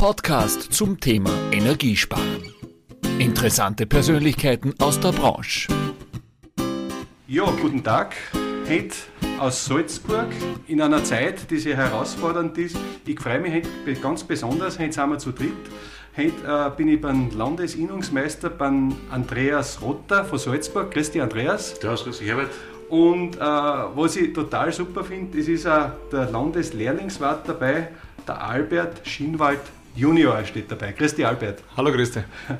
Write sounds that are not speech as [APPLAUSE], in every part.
Podcast zum Thema Energiesparen. Interessante Persönlichkeiten aus der Branche. Ja, guten Tag. Heute aus Salzburg in einer Zeit, die sehr herausfordernd ist. Ich freue mich heute ganz besonders. Heute sind wir zu dritt. Heute äh, bin ich beim Landesinnungsmeister, beim Andreas Rotter von Salzburg. Grüß dich, Andreas. Servus, grüß dich, Herbert. Und äh, was ich total super finde, es ist auch der Landeslehrlingswart dabei, der Albert Schinwald Junior steht dabei. Dich, Albert. Hallo, dich.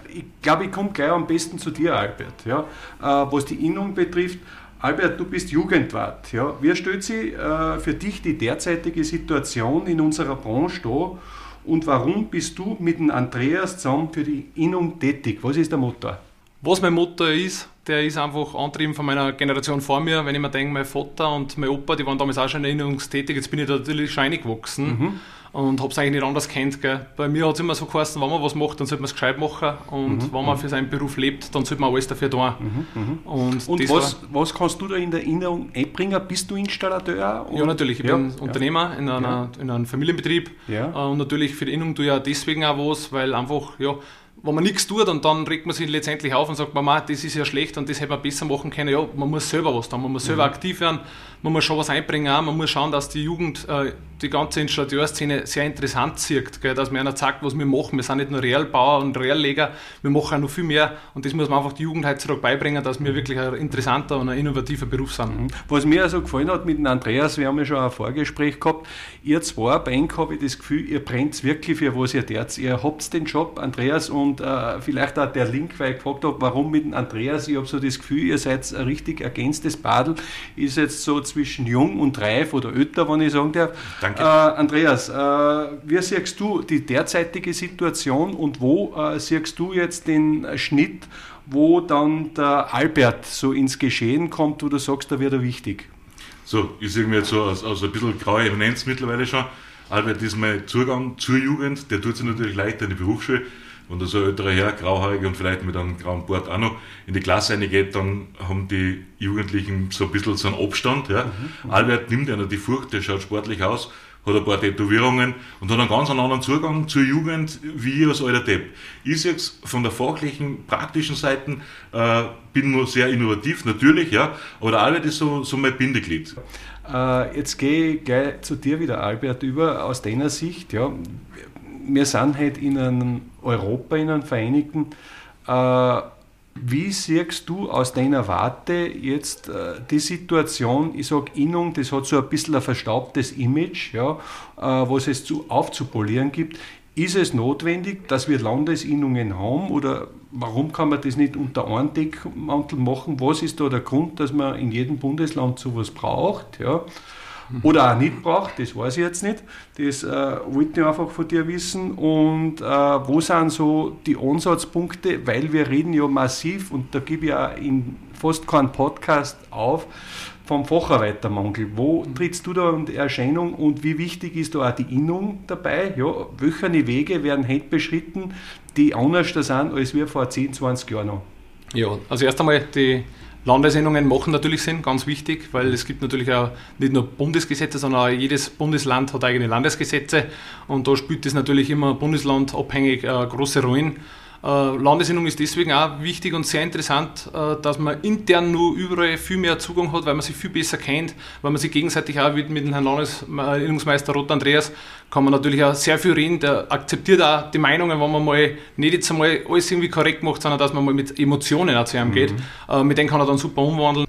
Ich glaube, ich komme gleich am besten zu dir, Albert. Ja, äh, was die Innung betrifft, Albert, du bist Jugendwart. Ja. Wie stellt sich äh, für dich die derzeitige Situation in unserer Branche dar und warum bist du mit dem Andreas zusammen für die Innung tätig? Was ist der Motor? Was mein Motto ist, der ist einfach antrieben von meiner Generation vor mir. Wenn ich mir denke, mein Vater und mein Opa, die waren damals auch schon erinnerungstätig, jetzt bin ich da natürlich schon reingewachsen mhm. Und habe es eigentlich nicht anders kennt. Gell. Bei mir hat es immer so geheißen, wenn man was macht, dann sollte man es gescheit machen und mhm. wenn man für seinen Beruf lebt, dann sollte man alles dafür tun. Mhm. mhm. Und, und was, was kannst du da in der Erinnerung einbringen? Bist du Installateur? Ja, natürlich. Ich ja. bin Unternehmer in, einer, ja. in einem Familienbetrieb ja. und natürlich für die Erinnerung tue ich auch deswegen auch was, weil einfach, ja, wenn man nichts tut und dann regt man sich letztendlich auf und sagt, Mama, das ist ja schlecht und das hätte man besser machen können. Ja, man muss selber was tun, man muss selber mhm. aktiv werden, man muss schon was einbringen, auch. man muss schauen, dass die Jugend äh, die ganze Installateurszene sehr interessant sieht, gell? dass man einer sagt, was wir machen. Wir sind nicht nur Realbauer und Realleger, wir machen auch noch viel mehr und das muss man einfach die Jugend heutzutage beibringen, dass wir wirklich ein interessanter und ein innovativer Beruf sind. Mhm. Was mir also gefallen hat mit dem Andreas, wir haben ja schon ein Vorgespräch gehabt, ihr zwei, bei Enk habe ich das Gefühl, ihr brennt wirklich für was ihr tut. Ihr habt den Job, Andreas, und äh, vielleicht auch der Link, weil ich gefragt habe, warum mit dem Andreas, ich habe so das Gefühl, ihr seid ein richtig ergänztes Badel, ist jetzt so zwischen jung und reif oder älter, wenn ich sagen darf. Danke. Äh, Andreas, äh, wie siehst du die derzeitige Situation und wo äh, siehst du jetzt den Schnitt, wo dann der Albert so ins Geschehen kommt, wo du sagst, da wird er wichtig? So, ich sehe mir jetzt so aus, aus ein bisschen graue Eminenz mittlerweile schon. Albert ist mein Zugang zur Jugend, der tut sich natürlich leichter in die Berufsschule wenn da so ein älterer Herr, grauhaarig und vielleicht mit einem grauen Bart auch noch in die Klasse reingeht, dann haben die Jugendlichen so ein bisschen so einen Abstand. Ja. Mhm, mhm. Albert nimmt einer die Furcht, der schaut sportlich aus, hat ein paar Tätowierungen und hat einen ganz anderen Zugang zur Jugend wie ich als alter Depp. Ich jetzt von der fachlichen, praktischen Seite, äh, bin nur sehr innovativ, natürlich, ja, aber der Albert ist so, so mein Bindeglied. Äh, jetzt gehe ich gleich zu dir wieder, Albert, über aus deiner Sicht. Ja wir sind halt in einem Europa, in einem Vereinigten. Äh, wie siehst du aus deiner Warte jetzt äh, die Situation? Ich sage, Innung, das hat so ein bisschen ein verstaubtes Image, ja, äh, was es zu, aufzupolieren gibt. Ist es notwendig, dass wir Landesinnungen haben oder warum kann man das nicht unter einem Deckmantel machen? Was ist da der Grund, dass man in jedem Bundesland sowas braucht? Ja? Oder auch nicht braucht, das weiß ich jetzt nicht. Das äh, wollte ich einfach von dir wissen. Und äh, wo sind so die Ansatzpunkte, weil wir reden ja massiv, und da gebe ich auch in fast keinen Podcast auf, vom Facharbeitermangel. Wo trittst du da in Erscheinung und wie wichtig ist da auch die Innung dabei? Ja, welche Wege werden heute beschritten, die anders sind als wir vor 10, 20 Jahren noch? Ja, also erst einmal die Landesendungen machen natürlich Sinn, ganz wichtig, weil es gibt natürlich auch nicht nur Bundesgesetze, sondern auch jedes Bundesland hat eigene Landesgesetze und da spielt es natürlich immer bundeslandabhängig äh, große Rollen. Äh, Landesinnung ist deswegen auch wichtig und sehr interessant, äh, dass man intern nur überall viel mehr Zugang hat, weil man sich viel besser kennt, weil man sich gegenseitig auch mit, mit dem Herrn Landesinnungsmeister Rot Andreas kann man natürlich auch sehr viel reden. Der akzeptiert auch die Meinungen, wenn man mal nicht jetzt einmal alles irgendwie korrekt macht, sondern dass man mal mit Emotionen auch zu geht. Mhm. Äh, mit denen kann er dann super umwandeln.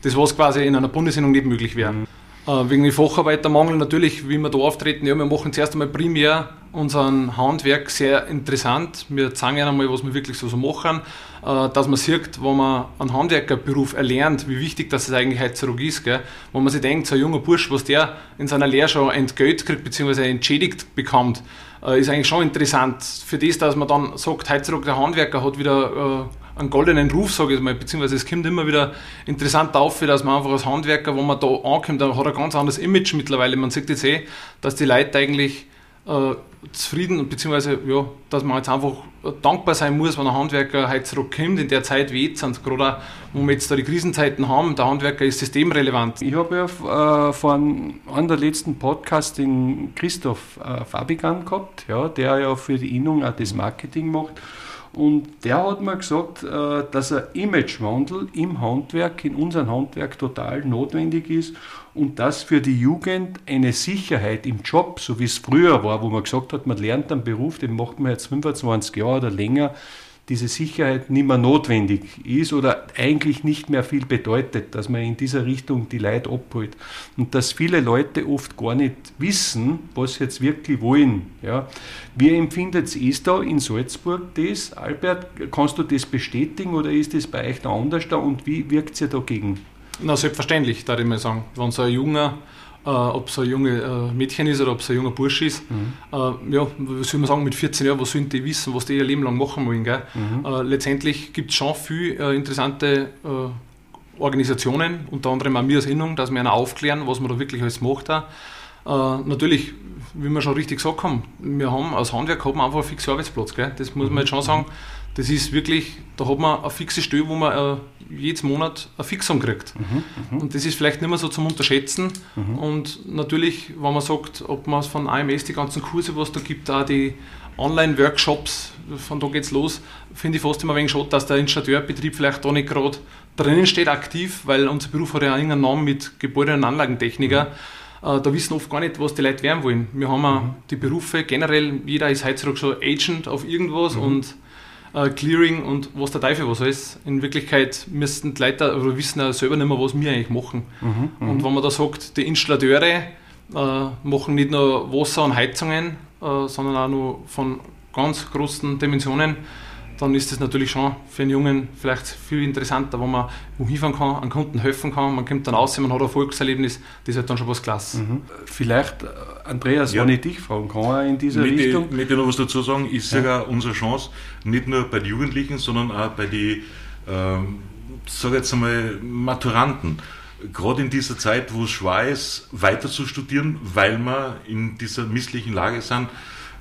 Das, was quasi in einer Bundesinnung nicht möglich wäre. Mhm. Wegen dem Facharbeitermangel natürlich, wie wir da auftreten, ja, wir machen zuerst einmal primär unseren Handwerk sehr interessant. Wir zeigen Ihnen einmal, was wir wirklich so, so machen, äh, dass man sieht, wenn man einen Handwerkerberuf erlernt, wie wichtig das eigentlich heutzutage ist. Gell? Wenn man sich denkt, so ein junger Bursch, was der in seiner Lehre schon entgelt kriegt, beziehungsweise entschädigt bekommt, äh, ist eigentlich schon interessant. Für das, dass man dann sagt, heutzutage der Handwerker hat wieder äh, einen goldenen Ruf, sage ich mal, beziehungsweise es kommt immer wieder interessant auf, dass man einfach als Handwerker, wo man da ankommt, da hat ein ganz anderes Image mittlerweile. Man sieht jetzt eh, dass die Leute eigentlich äh, zufrieden, beziehungsweise ja, dass man jetzt einfach dankbar sein muss, wenn ein Handwerker heute zurückkommt. In der Zeit wie jetzt, sind gerade auch, wo wir jetzt da die Krisenzeiten haben, der Handwerker ist systemrelevant. Ich habe ja äh, von einem der letzten Podcasts den Christoph äh, Fabigan gehabt, ja, der ja für die Innung auch das Marketing macht. Und der hat mir gesagt, äh, dass ein Imagewandel im Handwerk, in unserem Handwerk total notwendig ist und dass für die Jugend eine Sicherheit im Job, so wie es früher war, wo man gesagt hat, man lernt einen Beruf, den macht man jetzt 25 Jahre oder länger, diese Sicherheit nicht mehr notwendig ist oder eigentlich nicht mehr viel bedeutet, dass man in dieser Richtung die Leute abholt. Und dass viele Leute oft gar nicht wissen, was sie jetzt wirklich wollen. Ja. Wie empfindet es da in Salzburg das? Albert, kannst du das bestätigen oder ist das bei euch da anders da und wie wirkt es ihr dagegen? Na, selbstverständlich, da ich mal sagen. Wenn so ein junger äh, ob es ein junges äh, Mädchen ist oder ob es ein junger Bursch ist. Mhm. Äh, ja, was soll man sagen, mit 14 Jahren, was sollen die wissen, was die ihr Leben lang machen wollen. Gell? Mhm. Äh, letztendlich gibt es schon viele äh, interessante äh, Organisationen, unter anderem auch wir als Innung, dass wir einer aufklären, was man da wirklich alles macht. Auch. natürlich, wie wir schon richtig gesagt haben, wir haben als Handwerk haben einfach einen fixen Arbeitsplatz. Gell? Das muss man mhm. jetzt schon sagen. Das ist wirklich, da hat man eine fixe Stelle, wo man jedes Monat ein Fixum kriegt. Mhm, mh. Und das ist vielleicht nicht mehr so zum Unterschätzen. Mhm. Und natürlich, wenn man sagt, ob man von AMS die ganzen Kurse, was da gibt, auch die Online-Workshops, von da geht es los, finde ich fast immer ein wenig schade, dass der Installateurbetrieb vielleicht da nicht gerade drinnen steht, aktiv, weil unser Beruf hat ja einen Namen mit Gebäude- und Anlagentechniker. Mhm. Äh, da wissen oft gar nicht, was die Leute werden wollen. Wir haben mhm. die Berufe generell, jeder ist heutzutage schon Agent auf irgendwas mhm. und äh, Clearing und was der Teufel was alles. In Wirklichkeit müssten die Leute oder wissen auch selber nicht mehr, was wir eigentlich machen. Mhm, mhm, und wenn man da sagt, die Installateure äh, machen nicht nur Wasser und Heizungen, äh, sondern auch nur von ganz großen Dimensionen, dann ist das natürlich schon für einen Jungen vielleicht viel interessanter, wo man hinfahren kann, einem Kunden helfen kann, man kommt dann raus, man hat ein Erfolgserlebnis, das ist halt dann schon was klasse. Mhm. Vielleicht, äh, Andreas, ja. wenn ich dich fragen kann, in dieser mit Richtung... Ich möchte noch was dazu sagen, ist ja. sogar unsere Chance, nicht nur bei den Jugendlichen, sondern auch bei den, ähm, sage jetzt einmal, Maturanten gerade in dieser Zeit, wo es schwer ist, weiter zu studieren, weil wir in dieser misslichen Lage sind,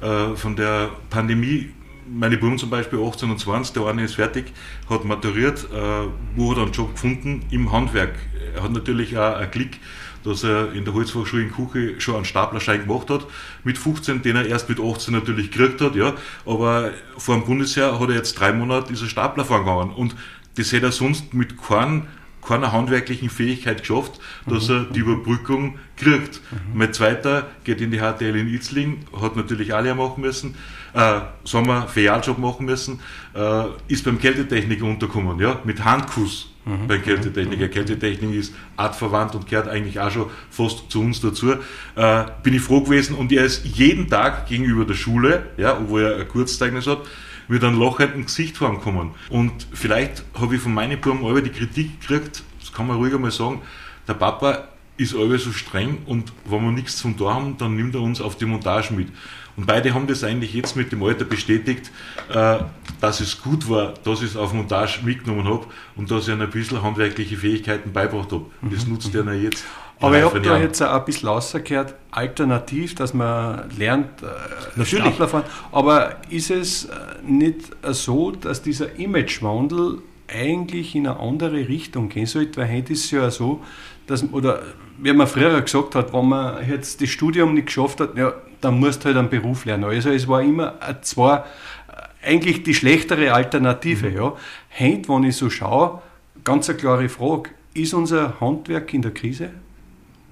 äh, von der Pandemie meine Buben zum Beispiel 18 und 20, der eine ist fertig, hat maturiert, äh, wo hat er einen Job gefunden? Im Handwerk. Er hat natürlich auch einen Klick, dass er in der Holzfachschule in Kuche schon einen Staplerschein gemacht hat, mit 15, den er erst mit 18 natürlich gekriegt hat, ja, aber vor dem Bundesheer hat er jetzt drei Monate dieser Stapler gegangen und das hätte er sonst mit keinem keiner handwerklichen Fähigkeit geschafft, dass mhm. er die Überbrückung kriegt. Mhm. Mein zweiter geht in die HTL in Itzling, hat natürlich alle machen müssen, äh, Sommer Filialjob machen müssen, äh, ist beim Kältetechniker untergekommen, ja, mit Handkuss mhm. beim Kältetechniker. Mhm. Kältetechnik ist artverwandt und gehört eigentlich auch schon fast zu uns dazu. Äh, bin ich froh gewesen und er ist jeden Tag gegenüber der Schule, ja, obwohl er ein Kurzzeugnis hat, mit einem lachenden Gesicht kommen. Und vielleicht habe ich von meinen Buben alle die Kritik gekriegt, das kann man ruhig einmal sagen, der Papa ist alle so streng und wenn wir nichts zum Tor haben, dann nimmt er uns auf die Montage mit. Und beide haben das eigentlich jetzt mit dem Alter bestätigt, äh, dass es gut war, dass ich es auf Montage mitgenommen habe und dass ich ihnen ein bisschen handwerkliche Fähigkeiten beibracht habe. Das mhm. nutzt mhm. er jetzt. Aber ich habe da jetzt auch ein bisschen rausgehört, alternativ, dass man lernt, äh, Natürlich. fahren. Aber ist es äh, nicht so, dass dieser Imagewandel eigentlich in eine andere Richtung gehen sollte? Weil heute ist es ja so, dass, oder wie man früher gesagt hat, wenn man jetzt das Studium nicht geschafft hat, ja, dann musst du halt einen Beruf lernen. Also es war immer zwar eigentlich die schlechtere Alternative. Mhm. Ja. Heute, wenn ich so schaue, ganz eine klare Frage, ist unser Handwerk in der Krise?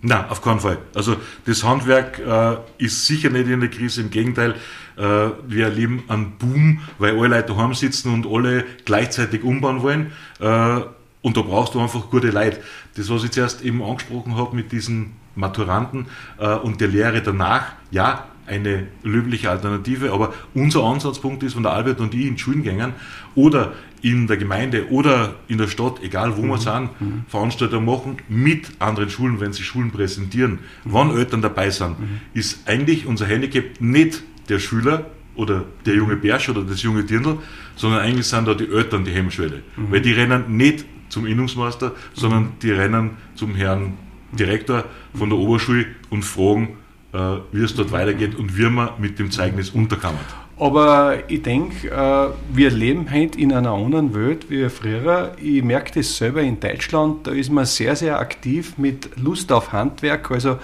Nein, auf keinen Fall. Also das Handwerk äh, ist sicher nicht in der Krise, im Gegenteil, äh, wir erleben einen Boom, weil alle Leute daheim sitzen und alle gleichzeitig umbauen wollen. Äh, und da brauchst du einfach gute Leute. Das, was ich zuerst eben angesprochen habe mit diesen Maturanten äh, und der Lehre danach, ja, eine löbliche Alternative, aber unser Ansatzpunkt ist, wenn der Albert und ich in Schulen gehen oder in der Gemeinde oder in der Stadt, egal wo mhm. wir sind, mhm. Veranstaltungen machen mit anderen Schulen, wenn sie Schulen präsentieren, mhm. wann Eltern dabei sind, mhm. ist eigentlich unser Handicap nicht der Schüler oder der junge Bärsch oder das junge Dirndl, sondern eigentlich sind da die Eltern die Hemmschwelle. Mhm. Weil die rennen nicht zum Innungsmeister, sondern die rennen zum Herrn Direktor von der Oberschule und fragen, äh, wie es dort weitergeht und wie man mit dem Zeugnis unterkammert. Aber ich denke, äh, wir leben heute in einer anderen Welt wie früher. Ich merke das selber in Deutschland, da ist man sehr, sehr aktiv mit Lust auf Handwerk. Also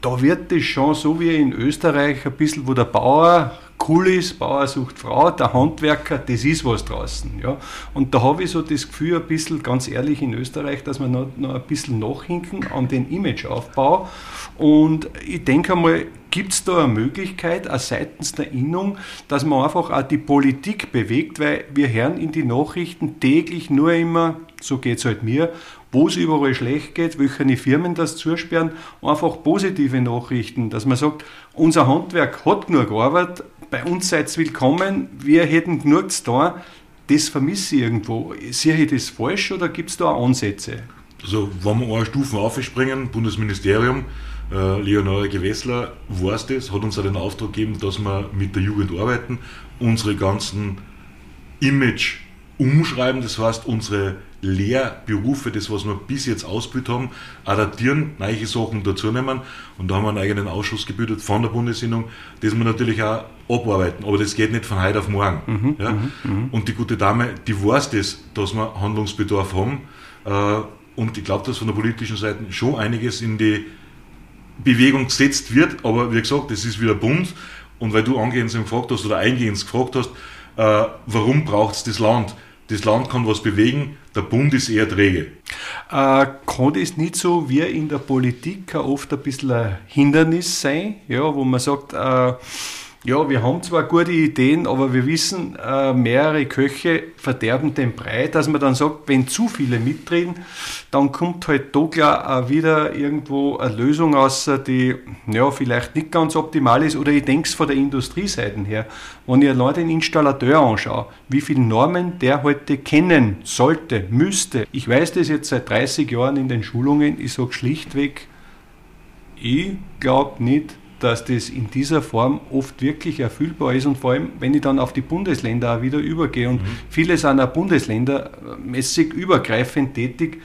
da wird das schon so wie in Österreich ein bisschen, wo der Bauer cool ist, Bauer sucht Frau, der Handwerker, das ist was draußen. Ja. Und da habe ich so das Gefühl, ein bisschen, ganz ehrlich, in Österreich, dass wir noch, noch ein bisschen nachhinken an den Imageaufbau. Und ich denke einmal, gibt es da eine Möglichkeit, auch seitens der Innung, dass man einfach auch die Politik bewegt, weil wir hören in die Nachrichten täglich nur immer, so geht es halt mir, wo es überall schlecht geht, welche Firmen das zusperren, einfach positive Nachrichten, dass man sagt, unser Handwerk hat genug Arbeit, bei uns seid ihr willkommen, wir hätten genug zu das vermisse ich irgendwo. Sehe ich das falsch oder gibt es da auch Ansätze? Also, wenn wir eine Stufe aufspringen, Bundesministerium, äh, Leonore Gewessler weiß das, hat uns auch den Auftrag gegeben, dass wir mit der Jugend arbeiten, unsere ganzen Image umschreiben, das heißt unsere Lehrberufe, das was wir bis jetzt ausgebildet haben, adaptieren, neue Sachen dazu nehmen und da haben wir einen eigenen Ausschuss gebildet von der Bundesinnung, das wir natürlich auch abarbeiten, aber das geht nicht von heute auf morgen. Mhm, ja? Mhm, mhm. und die gute Dame, die weiß das, dass wir Handlungsbedarf haben äh, und ich glaube, dass von der politischen Seite schon einiges in die Bewegung gesetzt wird, aber wie gesagt, das ist wieder Bund und weil du angehend gefragt hast oder eingehend gefragt hast, äh, warum braucht es das Land? Das Land kann was bewegen, der Bund ist eher träge. Äh, kann das nicht so wie in der Politik oft ein bisschen ein Hindernis sein, ja, wo man sagt, äh, ja, wir haben zwar gute Ideen, aber wir wissen, äh, mehrere Köche verderben den Brei, dass man dann sagt, wenn zu viele mitreden, dann kommt halt da klar wieder irgendwo eine Lösung raus, die ja, vielleicht nicht ganz optimal ist. Oder ich denke es von der Industrieseite her. Wenn ich allein den Installateur anschaue, wie viele Normen der heute kennen sollte, müsste. Ich weiß das jetzt seit 30 Jahren in den Schulungen, ich sage schlichtweg, ich glaube nicht, dass das in dieser Form oft wirklich erfüllbar ist und vor allem, wenn ich dann auf die Bundesländer auch wieder übergehe und mhm. viele sind auch bundesländermäßig übergreifend tätig,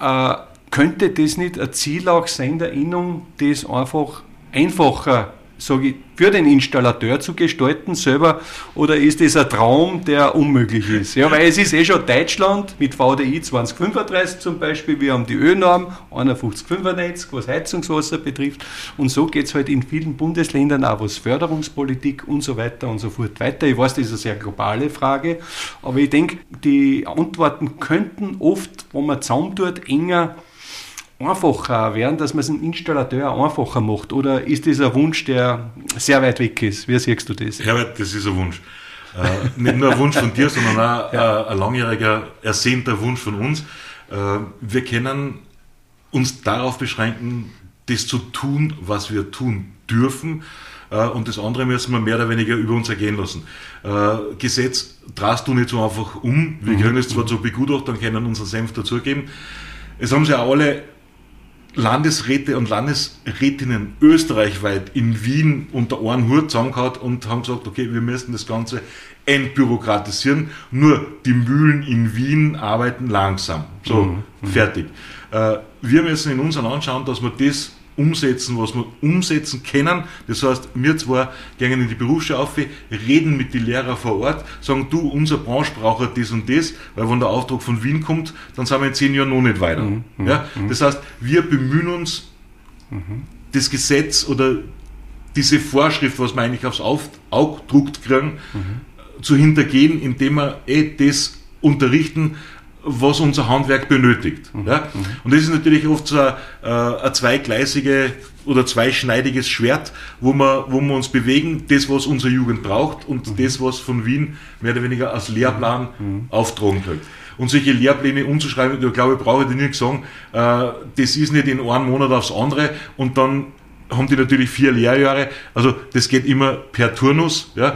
äh, könnte das nicht ein Ziel auch sein der Innung, das einfach einfacher sage ich, für den Installateur zu gestalten selber oder ist das ein Traum, der unmöglich ist? Ja, weil es ist eh schon Deutschland mit VDI 2035 zum Beispiel, wir haben die Ölnorm 5195, was Heizungswasser betrifft und so geht es halt in vielen Bundesländern auch was Förderungspolitik und so weiter und so fort weiter. Ich weiß, das ist eine sehr globale Frage, aber ich denke, die Antworten könnten oft, wenn man zusammentut, enger einfacher werden, dass man es einem Installateur einfacher macht? Oder ist das ein Wunsch, der sehr weit weg ist? Wie siehst du das? Herbert, das ist ein Wunsch. Äh, nicht nur ein Wunsch von dir, sondern auch [LAUGHS] ja. ein langjähriger, ersehnter Wunsch von uns. Äh, wir können uns darauf beschränken, das zu tun, was wir tun dürfen. Äh, und das andere müssen wir mehr oder weniger über uns ergehen lassen. Äh, Gesetz drast du nicht so einfach um. Wir mhm. können es zwar zu begutachten, können unseren Senf dazugeben. Es haben sich ja alle Landesräte und Landesrätinnen österreichweit in Wien unter einen Hut zusammengehauen und haben gesagt, okay, wir müssen das Ganze entbürokratisieren. Nur die Mühlen in Wien arbeiten langsam. So, mhm. mhm. fertig. Äh, wir müssen in uns anschauen, dass wir das umsetzen, was wir umsetzen können. Das heißt, wir zwar gehen in die Berufsschule auf, reden mit den Lehrern vor Ort, sagen, du, unsere Branche braucht das und das, weil wenn der Auftrag von Wien kommt, dann sind wir in zehn Jahren noch nicht weiter. Mhm, mhm ja? Mhm. Das heißt, wir bemühen uns, mhm. das Gesetz oder diese Vorschrift, was wir eigentlich aufs Auge druckt kriegen, mhm. zu hintergehen, indem wir eh das unterrichten, was unser Handwerk benötigt. Mhm. Ja? Und das ist natürlich oft so ein, äh, ein zweigleisige oder zweischneidiges Schwert, wo wir, wo wir uns bewegen, das, was unsere Jugend braucht und mhm. das, was von Wien mehr oder weniger als Lehrplan mhm. auftragen kriegt. Und solche Lehrpläne umzuschreiben, ich glaube, ich brauche dir nicht sagen, äh, das ist nicht in einem Monat aufs andere und dann haben die natürlich vier Lehrjahre. Also das geht immer per Turnus. Ja.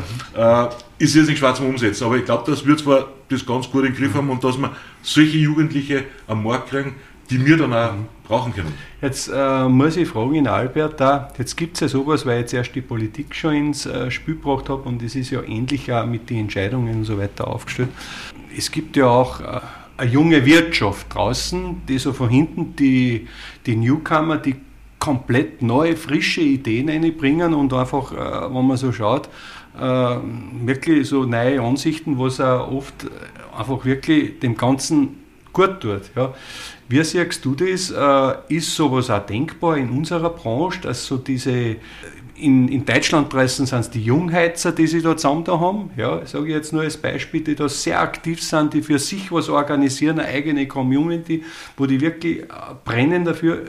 Ist jetzt nicht schwarz zum Umsetzen, aber ich glaube, dass wir zwar das ganz gut im Griff haben und dass wir solche Jugendliche am Markt kriegen, die wir dann auch brauchen können. Jetzt äh, muss ich fragen in Albert, da, jetzt gibt es ja sowas, weil ich jetzt erst die Politik schon ins äh, Spiel gebracht habe und es ist ja ähnlich auch mit den Entscheidungen und so weiter aufgestellt. Es gibt ja auch äh, eine junge Wirtschaft draußen, die so von hinten die, die Newcomer, die komplett neue, frische Ideen einbringen und einfach, äh, wenn man so schaut, wirklich so neue Ansichten, was auch oft einfach wirklich dem Ganzen gut tut. Ja. Wie siehst du das? Äh, ist sowas auch denkbar in unserer Branche, dass so diese in, in Deutschland pressen sind es die Jungheizer, die sich da zusammen da haben. Ja, sage ich jetzt nur als Beispiel, die da sehr aktiv sind, die für sich was organisieren, eine eigene Community, wo die wirklich äh, brennen dafür.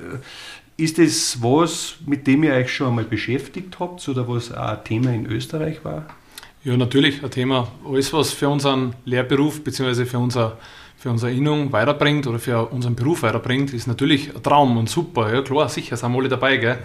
Ist das was, mit dem ihr euch schon einmal beschäftigt habt oder was auch ein Thema in Österreich war? Ja, natürlich ein Thema. Alles, was für unseren Lehrberuf bzw. für unser für unsere Innung weiterbringt oder für unseren Beruf weiterbringt, ist natürlich ein Traum und super. Ja, klar, sicher sind wir alle dabei. Gell?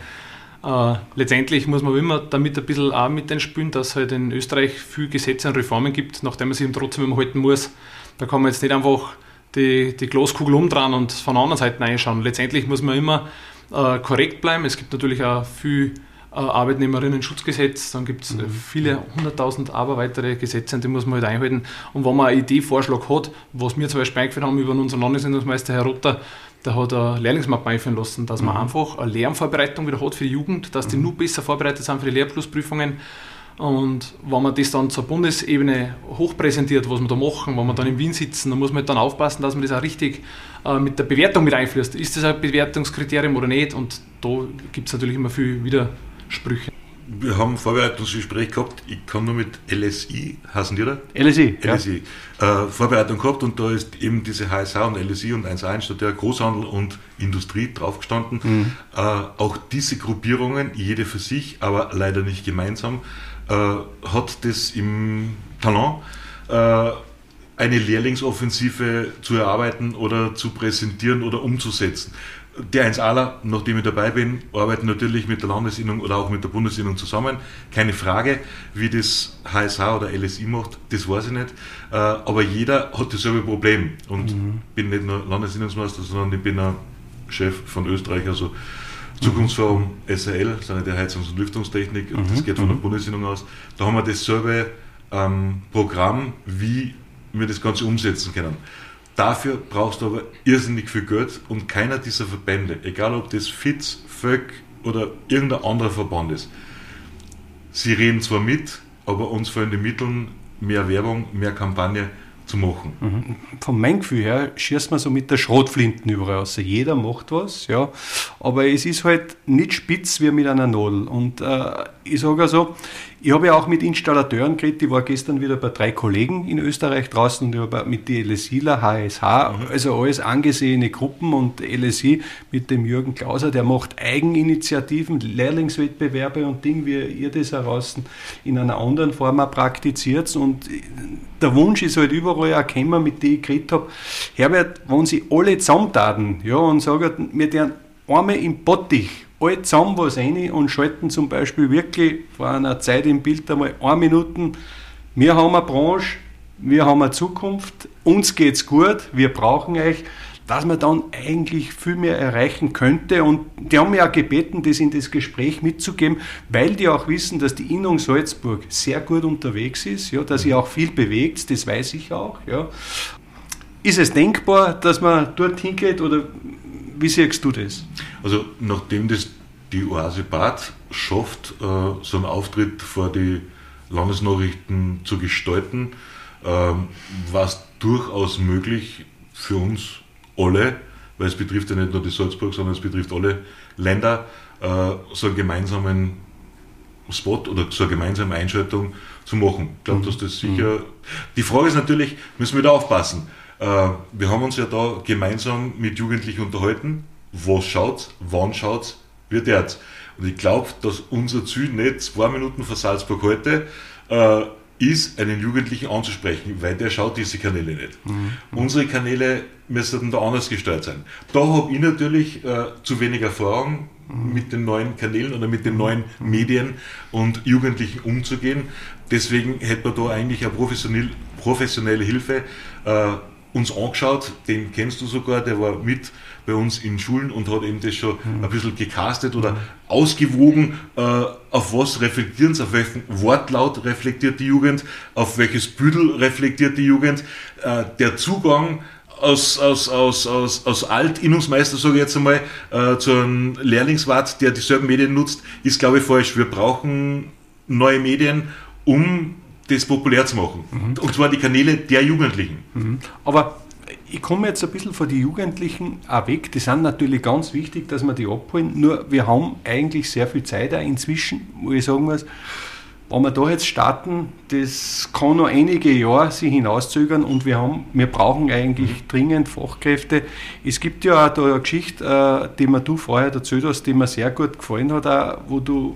Äh, letztendlich muss man immer damit ein bisschen auch mit einspülen, dass es halt in Österreich viele Gesetze und Reformen gibt, nachdem man sich trotzdem immer halten muss. Da kann man jetzt nicht einfach die, die Glaskugel umdrehen und von der anderen Seite reinschauen. Letztendlich muss man immer äh, korrekt bleiben. Es gibt natürlich auch viel äh, Arbeitnehmerinnen-Schutzgesetz, dann gibt es mhm. viele hunderttausend aber weitere Gesetze, die muss man halt einhalten. Und wenn man eine Idee, Vorschlag hat, was wir zum Beispiel eingeführt haben über unseren Landesentwicklungsmeister Herr Rotter, der hat eine Lehrlingsmappe einführen lassen, dass man mhm. einfach eine Lernvorbereitung wieder hat für die Jugend, dass die mhm. nur besser vorbereitet sind für die Lehrplusprüfungen. Und wenn man das dann zur Bundesebene hochpräsentiert, was wir da machen, wenn wir dann in Wien sitzen, dann muss man halt dann aufpassen, dass man das auch richtig äh, mit der Bewertung mit einfließt. Ist das ein Bewertungskriterium oder nicht? Und da gibt es natürlich immer viel wieder Sprüche. Wir haben ein Vorbereitungsgespräch gehabt, ich kann nur mit LSI, heißen die da? LSI, LSI. Ja. Äh, Vorbereitung gehabt und da ist eben diese HSH und LSI und 1.1 statt der Großhandel und Industrie draufgestanden. Mhm. Äh, auch diese Gruppierungen, jede für sich, aber leider nicht gemeinsam, äh, hat das im Talent äh, eine Lehrlingsoffensive zu erarbeiten oder zu präsentieren oder umzusetzen. Der 1 Aler, nachdem ich dabei bin, arbeitet natürlich mit der Landesinnung oder auch mit der Bundesinnung zusammen. Keine Frage, wie das HSH oder LSI macht, das weiß ich nicht. Äh, aber jeder hat dasselbe Problem. Und mhm. bin nicht nur Landesinnungsmeister, sondern ich bin auch Chef von Österreich, also Zukunftsforum SRL, Sanitär, Heizungs- und Lüftungstechnik. Und das mhm. geht von der mhm. Bundesinnung aus. Da haben wir dasselbe ähm, Programm, wie wir das Ganze umsetzen können. Dafür brauchst du aber irrsinnig viel Geld und keiner dieser Verbände, egal ob das FITZ, VÖG oder irgendein anderer Verband ist, sie reden zwar mit, aber uns fehlen die Mittel, mehr Werbung, mehr Kampagne zu machen. Mhm. Von meinem Gefühl her schießt man so mit der Schrotflinten überall raus. Jeder macht was, ja, aber es ist halt nicht spitz wie mit einer Nadel. Und äh, ich sage also, ich habe ja auch mit Installateuren geredet, ich war gestern wieder bei drei Kollegen in Österreich draußen und ich habe mit die LSIler, HSH, also alles angesehene Gruppen und LSI mit dem Jürgen Klauser, der macht Eigeninitiativen, Lehrlingswettbewerbe und Ding, wie ihr das heraus in einer anderen Form auch praktiziert und der Wunsch ist halt überall erkennbar, mit dem ich geredet habe, Herbert, wenn sie alle zusammentaten ja, und sagen, wir deren einmal im Bottich alle zusammen was rein und schalten zum Beispiel wirklich vor einer Zeit im Bild einmal eine Minute, wir haben eine Branche, wir haben eine Zukunft, uns geht es gut, wir brauchen euch, dass man dann eigentlich viel mehr erreichen könnte. Und die haben mich auch gebeten, das in das Gespräch mitzugeben, weil die auch wissen, dass die Innung Salzburg sehr gut unterwegs ist, ja, dass sie auch viel bewegt, das weiß ich auch. Ja. Ist es denkbar, dass man dorthin geht oder wie siehst du das? Also nachdem das die Oase Bad schafft, äh, so einen Auftritt vor die Landesnachrichten zu gestalten, ähm, war es durchaus möglich für uns alle, weil es betrifft ja nicht nur die Salzburg, sondern es betrifft alle Länder, äh, so einen gemeinsamen Spot oder so eine gemeinsame Einschaltung zu machen. Ich glaube, mhm. dass das sicher. Mhm. Die Frage ist natürlich, müssen wir da aufpassen? Äh, wir haben uns ja da gemeinsam mit Jugendlichen unterhalten. Was schaut, wann schaut, wird jetzt. Und ich glaube, dass unser Ziel nicht zwei Minuten vor Salzburg heute äh, ist, einen Jugendlichen anzusprechen, weil der schaut diese Kanäle nicht. Mhm. Unsere Kanäle müssen da anders gestaltet sein. Da habe ich natürlich äh, zu wenig Erfahrung mhm. mit den neuen Kanälen oder mit den neuen mhm. Medien und Jugendlichen umzugehen. Deswegen hätte man da eigentlich eine professionelle, professionelle Hilfe. Äh, uns angeschaut, den kennst du sogar, der war mit bei uns in Schulen und hat eben das schon mhm. ein bisschen gecastet oder ausgewogen, äh, auf was reflektieren sie, auf welchen Wortlaut reflektiert die Jugend, auf welches Büdel reflektiert die Jugend. Äh, der Zugang aus, aus, aus, aus, aus Alt-Innungsmeister, sage ich jetzt einmal, äh, zu einem Lehrlingswart, der dieselben Medien nutzt, ist, glaube ich, falsch. Wir brauchen neue Medien, um das populär zu machen. Mhm. Und zwar die Kanäle der Jugendlichen. Mhm. Aber ich komme jetzt ein bisschen von den Jugendlichen auch weg. Die sind natürlich ganz wichtig, dass wir die abholen. Nur wir haben eigentlich sehr viel Zeit auch inzwischen, wo ich sagen muss, wenn wir da jetzt starten, das kann noch einige Jahre sich hinauszögern und wir, haben, wir brauchen eigentlich dringend Fachkräfte. Es gibt ja auch da eine Geschichte, äh, die mir du vorher erzählt hast, die mir sehr gut gefallen hat, auch, wo du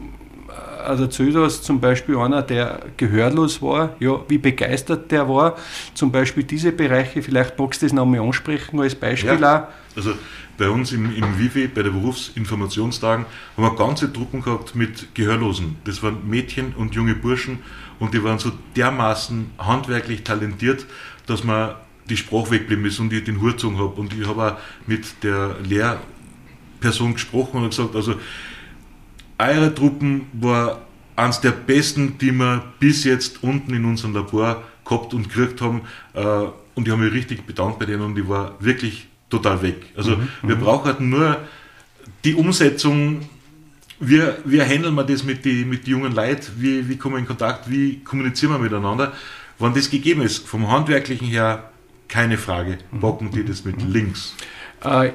also hast, zum Beispiel einer, der gehörlos war, ja, wie begeistert der war. Zum Beispiel diese Bereiche, vielleicht magst du das nochmal ansprechen als Beispiel ja. auch. Also bei uns im, im WIFI, bei den Berufsinformationstagen, haben wir ganze Truppen gehabt mit Gehörlosen. Das waren Mädchen und junge Burschen und die waren so dermaßen handwerklich talentiert, dass man die Sprache weggeblieben ist und ich den Hut gezogen habe. Und ich habe auch mit der Lehrperson gesprochen und gesagt, also eure Truppen war eines der besten, die wir bis jetzt unten in unserem Labor gehabt und gekriegt haben. Äh, und ich habe mich richtig bedankt bei denen und ich war wirklich total weg. Also mhm, wir mhm. brauchen halt nur die Umsetzung. Wie, wie handeln wir das mit den mit die jungen Leuten? Wie, wie kommen wir in Kontakt? Wie kommunizieren wir miteinander? Wenn das gegeben ist, vom Handwerklichen her, keine Frage, bocken die das mit links. Äh,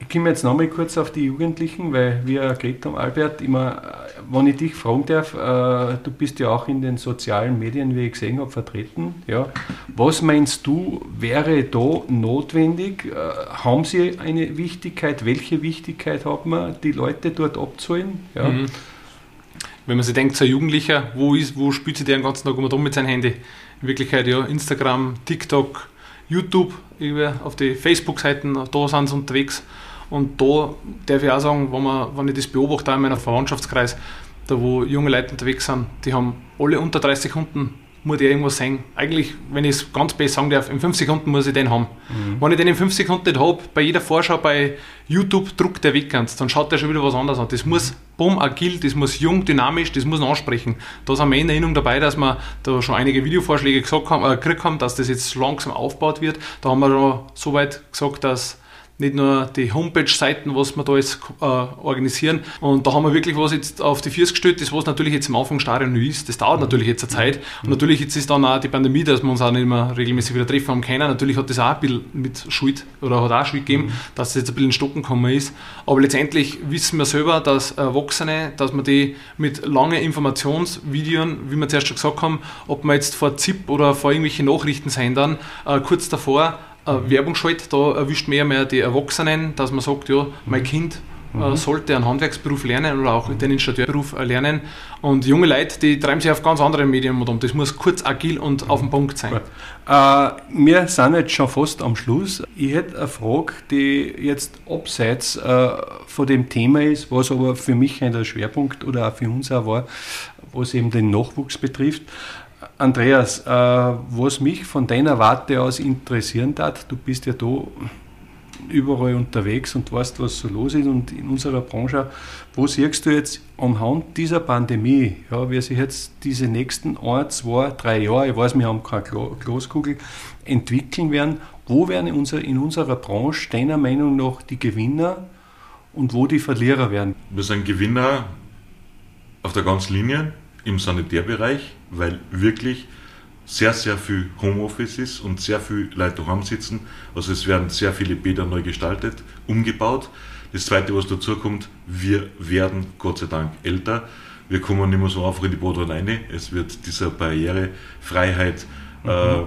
ich komme jetzt nochmal kurz auf die Jugendlichen, weil wir geredet haben, Albert, immer, wenn ich dich fragen darf, äh, du bist ja auch in den sozialen Medien, wie ich gesehen habe, vertreten. Ja. Was meinst du, wäre da notwendig? Äh, haben sie eine Wichtigkeit? Welche Wichtigkeit hat man, die Leute dort abzuholen? Ja. Mhm. Wenn man sich denkt, so ein Jugendlicher, wo, ist, wo spielt sich der den ganzen Tag um mit seinem Handy? In Wirklichkeit ja Instagram, TikTok, YouTube, auf die Facebook-Seiten, da sind sie unterwegs. Und da darf ich auch sagen, wenn, man, wenn ich das beobachte, auch in meinem Verwandtschaftskreis, da wo junge Leute unterwegs sind, die haben alle unter 30 Sekunden muss ich irgendwas sehen. Eigentlich, wenn ich es ganz besser sagen darf, in 5 Sekunden muss ich den haben. Mhm. Wenn ich den in 5 Sekunden nicht habe, bei jeder Vorschau bei YouTube druckt der weg ganz, dann schaut der schon wieder was anderes an. Das muss bumm, agil, das muss jung, dynamisch, das muss ansprechen. Da sind wir in Erinnerung dabei, dass wir da schon einige Videovorschläge gesagt haben, äh, gekriegt haben, dass das jetzt langsam aufgebaut wird. Da haben wir schon so weit gesagt, dass nicht nur die Homepage-Seiten, was wir da jetzt äh, organisieren. Und da haben wir wirklich was jetzt auf die Füße gestellt, das was natürlich jetzt im Anfangsstadium noch ist. Das dauert natürlich jetzt eine Zeit. Und natürlich jetzt ist dann auch die Pandemie, dass wir uns auch nicht mehr regelmäßig wieder treffen haben können. Natürlich hat das auch ein bisschen mit Schuld oder hat auch Schuld gegeben, dass es jetzt ein bisschen in Stocken gekommen ist. Aber letztendlich wissen wir selber, dass Erwachsene, dass man die mit langen Informationsvideos, wie wir zuerst schon gesagt haben, ob man jetzt vor ZIP oder vor irgendwelchen Nachrichtensendern äh, kurz davor äh, Werbung schaltet, da erwischt mehr mehr die Erwachsenen, dass man sagt, ja, mein mhm. Kind äh, mhm. sollte einen Handwerksberuf lernen oder auch den Installateurberuf lernen. Und junge Leute, die treiben sich auf ganz andere Medien um. Das muss kurz, agil und auf den Punkt sein. Äh, wir sind jetzt schon fast am Schluss. Ich hätte eine Frage, die jetzt abseits äh, von dem Thema ist, was aber für mich ein Schwerpunkt oder auch für uns auch war, was eben den Nachwuchs betrifft. Andreas, äh, was mich von deiner Warte aus interessieren hat, du bist ja da überall unterwegs und weißt, was so los ist und in unserer Branche, wo siehst du jetzt anhand dieser Pandemie, ja, wie sich jetzt diese nächsten ein, zwei, drei Jahre, ich weiß, wir haben keine Glaskugel, entwickeln werden, wo werden in, unser, in unserer Branche deiner Meinung nach die Gewinner und wo die Verlierer werden? Wir sind Gewinner auf der ganzen Linie im Sanitärbereich, weil wirklich sehr, sehr viel Homeoffice ist und sehr viele Leute daheim sitzen. Also es werden sehr viele Bäder neu gestaltet, umgebaut. Das Zweite, was dazu kommt, wir werden Gott sei Dank älter. Wir kommen nicht mehr so einfach in die Bade rein. Es wird dieser Barrierefreiheit mhm. äh,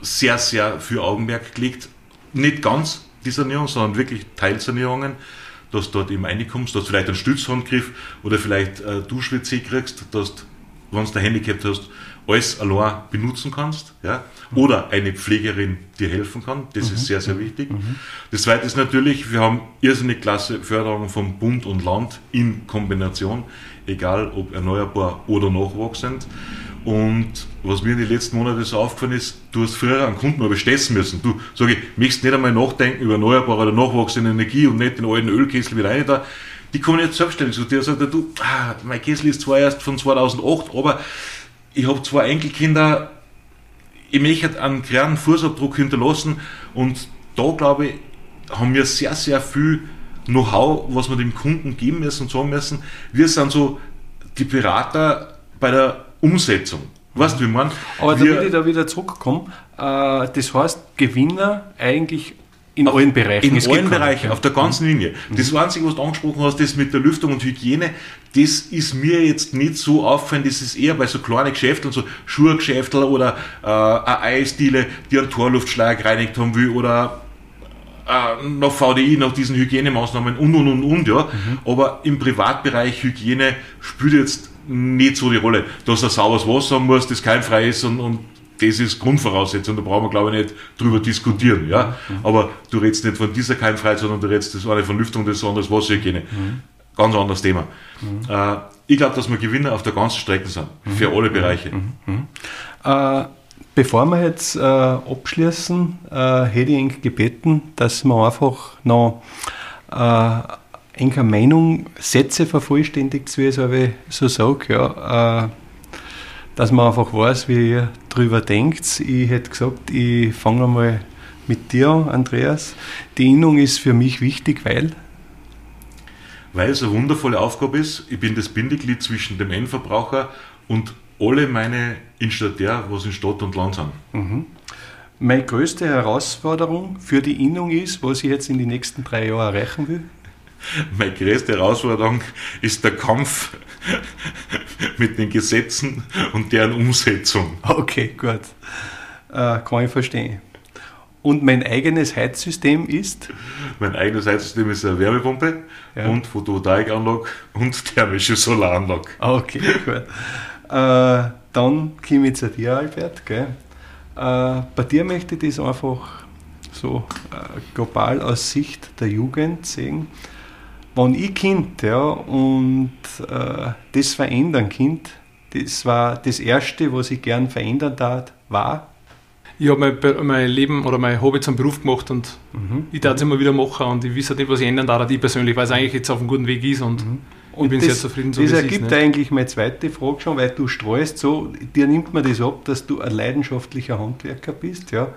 sehr, sehr viel Augenmerk gelegt. Nicht ganz die Sanierung, sondern wirklich Teilsanierungen dass du dort eben reinkommst, dass du vielleicht einen Stützhandgriff oder vielleicht äh, Duschwitze kriegst, dass du wenn du ein Handicap hast, alles allein benutzen kannst, ja, oder eine Pflegerin dir helfen kann. Das mhm. ist sehr, sehr wichtig. Mhm. Das zweite ist natürlich, wir haben irrsinnig klasse Förderung vom Bund und Land in Kombination, egal ob erneuerbar oder nachwachsend. Und was mir in den letzten Monaten so aufgefallen ist, du hast früher einen Kunden aber stessen müssen. Du, sag ich, möchtest nicht einmal nachdenken über erneuerbare oder nachwachsende Energie und nicht den alten Ölkessel wieder rein da die kommen jetzt selbstständig zu dir und sagen, du, ah, mein Kessel ist zwar erst von 2008, aber ich habe zwei Enkelkinder, ich möchte einen kleinen Fußabdruck hinterlassen und da glaube ich, haben wir sehr, sehr viel Know-how, was wir dem Kunden geben müssen und sagen müssen. Wir sind so die Berater bei der Umsetzung. Weißt du, wie man? Aber damit ich da wieder zurückkomme, äh, das heißt, Gewinner eigentlich in auf, allen Bereichen. In allen Bereichen, auf der ganzen Linie. Mhm. Das Einzige, was du angesprochen hast, das mit der Lüftung und Hygiene, das ist mir jetzt nicht so auffallen, das ist eher bei so kleinen Geschäften, so Schuhgeschäfte oder äh, eine Eisdiele, die einen Torluftschlag gereinigt haben will oder äh, nach VDI, nach diesen Hygienemaßnahmen und und und und, ja. Mhm. Aber im Privatbereich Hygiene spielt jetzt nicht so die Rolle, dass er sauberes Wasser haben muss, das keimfrei ist und, und das ist Grundvoraussetzung, da brauchen wir glaube ich nicht drüber diskutieren. Ja? Mhm. Aber du redest nicht von dieser Keimfreiheit, sondern du redest das eine von Lüftung, das andere Wasserhygiene. Mhm. Ganz anderes Thema. Mhm. Äh, ich glaube, dass wir Gewinner auf der ganzen Strecke sind, mhm. für alle Bereiche. Mhm. Mhm. Äh, bevor wir jetzt äh, abschließen, äh, hätte ich ihn gebeten, dass wir einfach noch äh, eine Meinung, Sätze vervollständigt, wie ich so sage. Ja, äh, dass man einfach weiß, wie ihr drüber denkt. Ich hätte gesagt, ich fange mal mit dir an, Andreas. Die Innung ist für mich wichtig, weil? Weil es eine wundervolle Aufgabe ist. Ich bin das Bindeglied zwischen dem Endverbraucher und alle meine Installateure, was in Stadt und Land sind. Mhm. Meine größte Herausforderung für die Innung ist, was ich jetzt in den nächsten drei Jahren erreichen will? [LAUGHS] Meine größte Herausforderung ist der Kampf [LAUGHS] mit den Gesetzen und deren Umsetzung. Okay, gut. Äh, kann ich verstehen. Und mein eigenes Heizsystem ist? Mein eigenes Heizsystem ist eine Wärmepumpe ja. und Photovoltaikanlage und thermische Solaranlage. Okay, gut. Äh, dann komme ich zu dir, Albert. Gell? Äh, bei dir möchte ich das einfach so äh, global aus Sicht der Jugend sehen wenn ich Kind ja, und äh, das verändern Kind, das war das Erste, was ich gern verändern tat, war. Ich habe mein, mein, Leben oder mein Hobby zum Beruf gemacht und mhm. ich darf es immer wieder machen und ich weiß halt nicht, was ich ändern darf, ich persönlich, weil es eigentlich jetzt auf einem guten Weg ist und, mhm. und ich bin das, sehr zufrieden. So das ergibt ist, eigentlich meine zweite Frage schon, weil du streust so, dir nimmt man das ab, dass du ein leidenschaftlicher Handwerker bist, ja.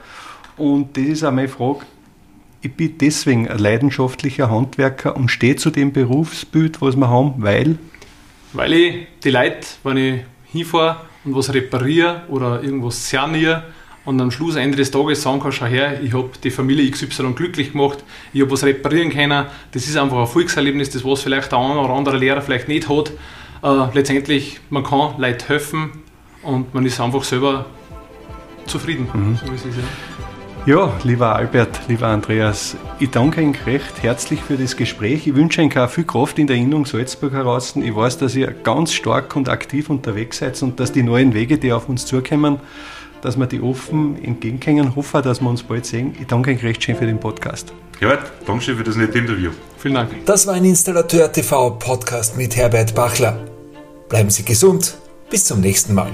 Und das ist auch meine Frage, ich bin deswegen ein leidenschaftlicher Handwerker und stehe zu dem Berufsbild, was wir haben, weil? Weil ich die Leute, wenn ich hinfahre und was repariere oder irgendwas saniere und am Schluss, Ende des Tages sagen kann, schau her, ich habe die Familie XY glücklich gemacht, ich habe was reparieren können, das ist einfach ein Volkserlebnis, das was vielleicht der eine oder andere Lehrer vielleicht nicht hat. Äh, letztendlich, man kann Leuten helfen und man ist einfach selber zufrieden. Mhm. So ist es, ja. Ja, lieber Albert, lieber Andreas, ich danke Ihnen recht herzlich für das Gespräch. Ich wünsche Ihnen auch viel Kraft in der Innung Salzburg heraus. Ich weiß, dass ihr ganz stark und aktiv unterwegs seid und dass die neuen Wege, die auf uns zukommen, dass wir die offen entgegenkommen. Ich hoffe, dass wir uns bald sehen. Ich danke Ihnen recht schön für den Podcast. Herbert, danke schön für das nette Interview. Vielen Dank. Das war ein Installateur TV Podcast mit Herbert Bachler. Bleiben Sie gesund. Bis zum nächsten Mal.